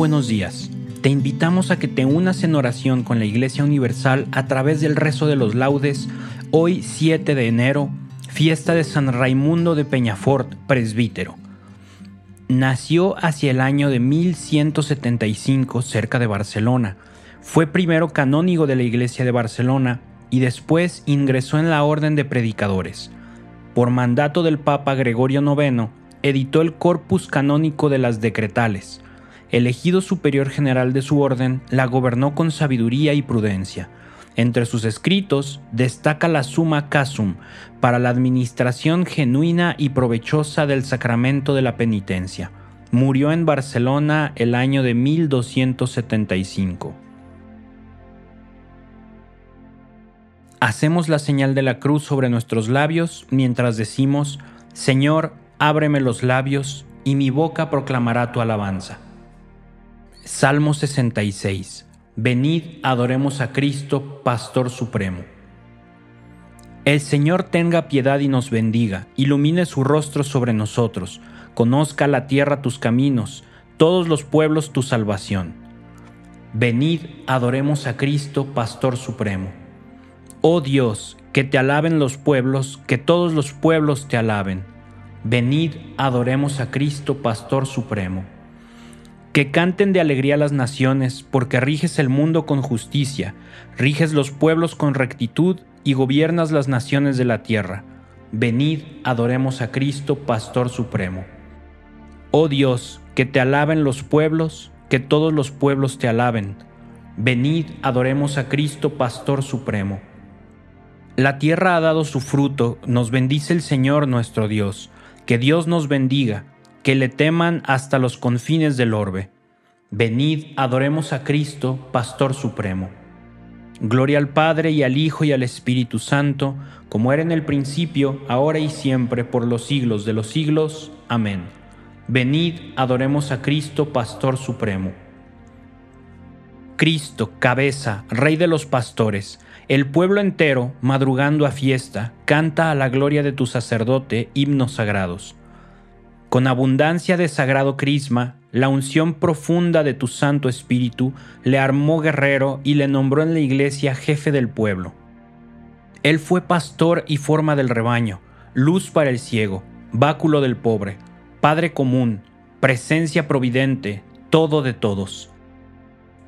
Buenos días. Te invitamos a que te unas en oración con la Iglesia Universal a través del rezo de los laudes hoy 7 de enero, fiesta de San Raimundo de Peñafort, presbítero. Nació hacia el año de 1175 cerca de Barcelona. Fue primero canónigo de la Iglesia de Barcelona y después ingresó en la Orden de Predicadores. Por mandato del Papa Gregorio IX, editó el Corpus Canónico de las Decretales, elegido superior general de su orden, la gobernó con sabiduría y prudencia. Entre sus escritos destaca la Summa Casum para la administración genuina y provechosa del sacramento de la penitencia. Murió en Barcelona el año de 1275. Hacemos la señal de la cruz sobre nuestros labios mientras decimos, Señor, ábreme los labios, y mi boca proclamará tu alabanza. Salmo 66. Venid, adoremos a Cristo, Pastor Supremo. El Señor tenga piedad y nos bendiga, ilumine su rostro sobre nosotros, conozca la tierra tus caminos, todos los pueblos tu salvación. Venid, adoremos a Cristo, Pastor Supremo. Oh Dios, que te alaben los pueblos, que todos los pueblos te alaben. Venid, adoremos a Cristo, Pastor Supremo. Que canten de alegría las naciones, porque riges el mundo con justicia, riges los pueblos con rectitud y gobiernas las naciones de la tierra. Venid, adoremos a Cristo, Pastor Supremo. Oh Dios, que te alaben los pueblos, que todos los pueblos te alaben. Venid, adoremos a Cristo, Pastor Supremo. La tierra ha dado su fruto, nos bendice el Señor nuestro Dios. Que Dios nos bendiga que le teman hasta los confines del orbe. Venid, adoremos a Cristo, Pastor Supremo. Gloria al Padre y al Hijo y al Espíritu Santo, como era en el principio, ahora y siempre, por los siglos de los siglos. Amén. Venid, adoremos a Cristo, Pastor Supremo. Cristo, cabeza, Rey de los pastores, el pueblo entero, madrugando a fiesta, canta a la gloria de tu sacerdote himnos sagrados. Con abundancia de sagrado crisma, la unción profunda de tu Santo Espíritu le armó guerrero y le nombró en la iglesia jefe del pueblo. Él fue pastor y forma del rebaño, luz para el ciego, báculo del pobre, Padre común, presencia providente, todo de todos.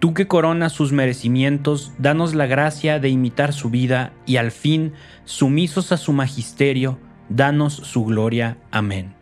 Tú que coronas sus merecimientos, danos la gracia de imitar su vida y al fin, sumisos a su magisterio, danos su gloria. Amén.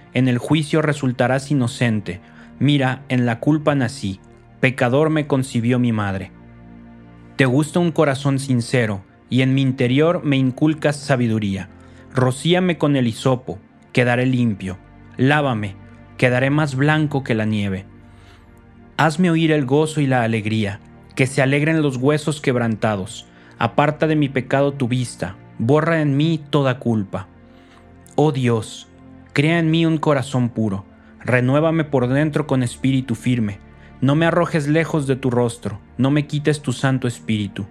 en el juicio resultarás inocente. Mira, en la culpa nací, pecador me concibió mi madre. Te gusta un corazón sincero, y en mi interior me inculcas sabiduría. Rocíame con el hisopo, quedaré limpio. Lávame, quedaré más blanco que la nieve. Hazme oír el gozo y la alegría, que se alegren los huesos quebrantados. Aparta de mi pecado tu vista, borra en mí toda culpa. Oh Dios, crea en mí un corazón puro, renuévame por dentro con espíritu firme. No me arrojes lejos de tu rostro, no me quites tu santo espíritu.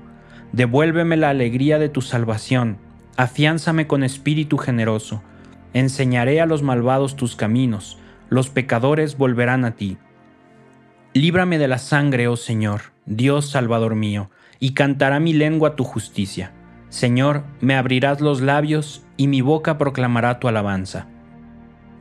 Devuélveme la alegría de tu salvación, afiánzame con espíritu generoso. Enseñaré a los malvados tus caminos, los pecadores volverán a ti. Líbrame de la sangre, oh Señor, Dios Salvador mío, y cantará mi lengua tu justicia. Señor, me abrirás los labios, y mi boca proclamará tu alabanza.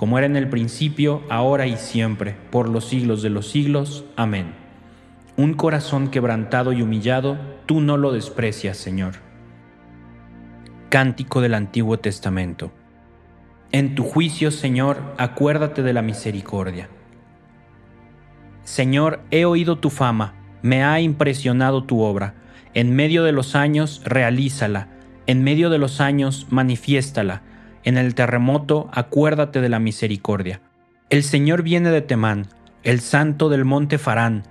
como era en el principio, ahora y siempre, por los siglos de los siglos. Amén. Un corazón quebrantado y humillado, tú no lo desprecias, Señor. Cántico del Antiguo Testamento. En tu juicio, Señor, acuérdate de la misericordia. Señor, he oído tu fama, me ha impresionado tu obra. En medio de los años, realízala en medio de los años, manifiéstala. En el terremoto, acuérdate de la misericordia. El Señor viene de Temán, el santo del monte Farán.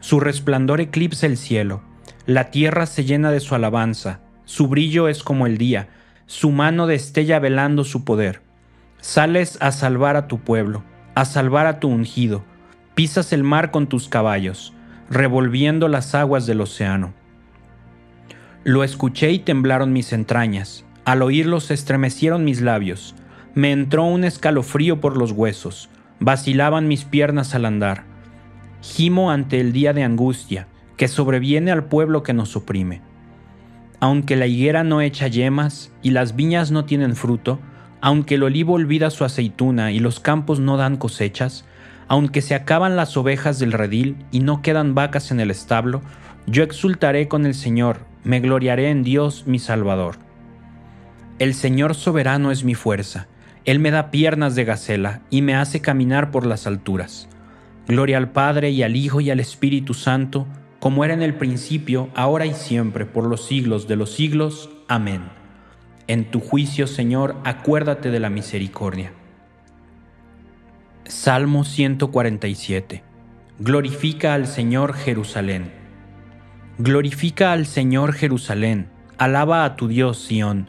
Su resplandor eclipsa el cielo. La tierra se llena de su alabanza. Su brillo es como el día. Su mano destella velando su poder. Sales a salvar a tu pueblo, a salvar a tu ungido. Pisas el mar con tus caballos, revolviendo las aguas del océano. Lo escuché y temblaron mis entrañas. Al oírlo se estremecieron mis labios. Me entró un escalofrío por los huesos. Vacilaban mis piernas al andar. Gimo ante el día de angustia que sobreviene al pueblo que nos oprime. Aunque la higuera no echa yemas y las viñas no tienen fruto, aunque el olivo olvida su aceituna y los campos no dan cosechas, aunque se acaban las ovejas del redil y no quedan vacas en el establo, yo exultaré con el Señor, me gloriaré en Dios mi Salvador. El Señor soberano es mi fuerza, Él me da piernas de gacela y me hace caminar por las alturas. Gloria al Padre y al Hijo y al Espíritu Santo, como era en el principio, ahora y siempre, por los siglos de los siglos. Amén. En tu juicio, Señor, acuérdate de la misericordia. Salmo 147. Glorifica al Señor Jerusalén. Glorifica al Señor Jerusalén, alaba a tu Dios Sión,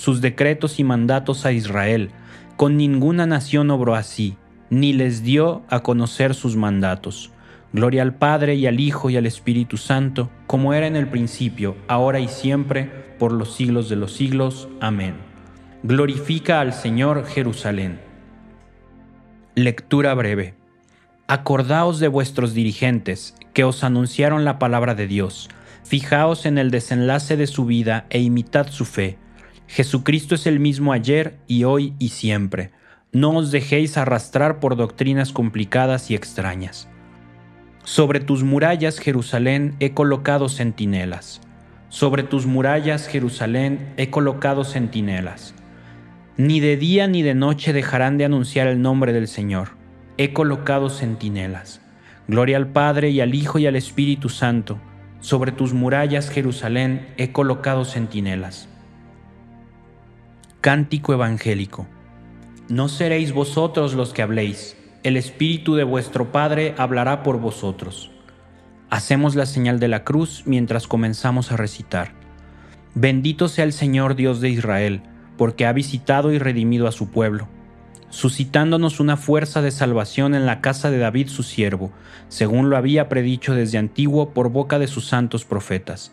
sus decretos y mandatos a Israel. Con ninguna nación obró así, ni les dio a conocer sus mandatos. Gloria al Padre y al Hijo y al Espíritu Santo, como era en el principio, ahora y siempre, por los siglos de los siglos. Amén. Glorifica al Señor Jerusalén. Lectura breve. Acordaos de vuestros dirigentes, que os anunciaron la palabra de Dios. Fijaos en el desenlace de su vida e imitad su fe. Jesucristo es el mismo ayer y hoy y siempre. No os dejéis arrastrar por doctrinas complicadas y extrañas. Sobre tus murallas, Jerusalén, he colocado centinelas. Sobre tus murallas, Jerusalén, he colocado centinelas. Ni de día ni de noche dejarán de anunciar el nombre del Señor he colocado centinelas. Gloria al Padre y al Hijo y al Espíritu Santo. Sobre tus murallas, Jerusalén, he colocado centinelas. Cántico Evangélico. No seréis vosotros los que habléis, el Espíritu de vuestro Padre hablará por vosotros. Hacemos la señal de la cruz mientras comenzamos a recitar. Bendito sea el Señor Dios de Israel, porque ha visitado y redimido a su pueblo, suscitándonos una fuerza de salvación en la casa de David su siervo, según lo había predicho desde antiguo por boca de sus santos profetas.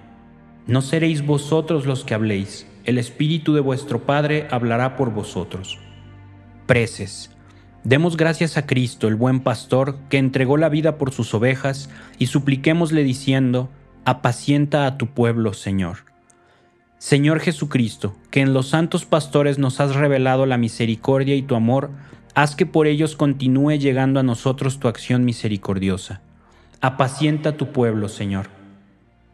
No seréis vosotros los que habléis, el Espíritu de vuestro Padre hablará por vosotros. Preces. Demos gracias a Cristo, el buen pastor, que entregó la vida por sus ovejas, y supliquémosle diciendo, apacienta a tu pueblo, Señor. Señor Jesucristo, que en los santos pastores nos has revelado la misericordia y tu amor, haz que por ellos continúe llegando a nosotros tu acción misericordiosa. Apacienta a tu pueblo, Señor.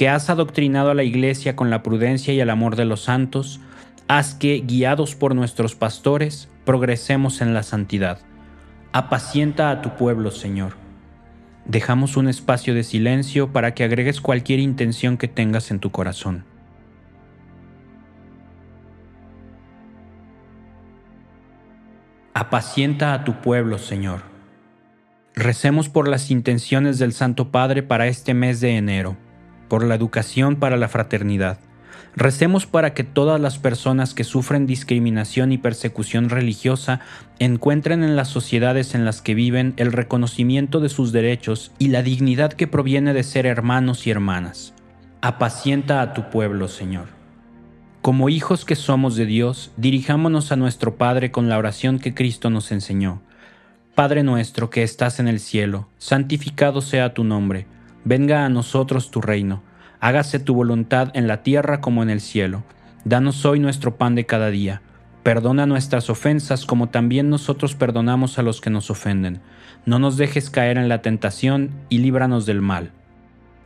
que has adoctrinado a la iglesia con la prudencia y el amor de los santos, haz que, guiados por nuestros pastores, progresemos en la santidad. Apacienta a tu pueblo, Señor. Dejamos un espacio de silencio para que agregues cualquier intención que tengas en tu corazón. Apacienta a tu pueblo, Señor. Recemos por las intenciones del Santo Padre para este mes de enero, por la educación para la fraternidad Recemos para que todas las personas que sufren discriminación y persecución religiosa encuentren en las sociedades en las que viven el reconocimiento de sus derechos y la dignidad que proviene de ser hermanos y hermanas. Apacienta a tu pueblo, Señor. Como hijos que somos de Dios, dirijámonos a nuestro Padre con la oración que Cristo nos enseñó. Padre nuestro que estás en el cielo, santificado sea tu nombre, venga a nosotros tu reino hágase tu voluntad en la tierra como en el cielo. Danos hoy nuestro pan de cada día. Perdona nuestras ofensas como también nosotros perdonamos a los que nos ofenden. No nos dejes caer en la tentación y líbranos del mal.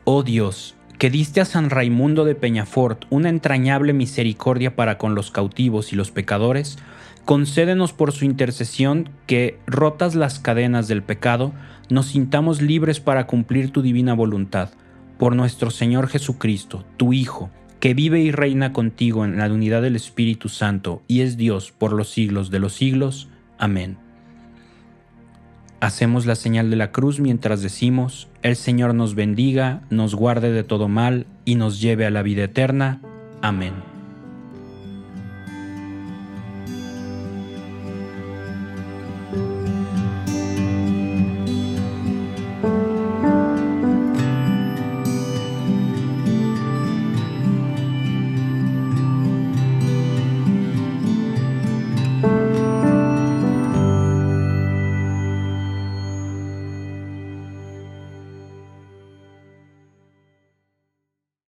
Oh Dios, que diste a San Raimundo de Peñafort una entrañable misericordia para con los cautivos y los pecadores, concédenos por su intercesión que, rotas las cadenas del pecado, nos sintamos libres para cumplir tu divina voluntad por nuestro Señor Jesucristo, tu Hijo, que vive y reina contigo en la unidad del Espíritu Santo y es Dios por los siglos de los siglos. Amén. Hacemos la señal de la cruz mientras decimos, el Señor nos bendiga, nos guarde de todo mal y nos lleve a la vida eterna. Amén.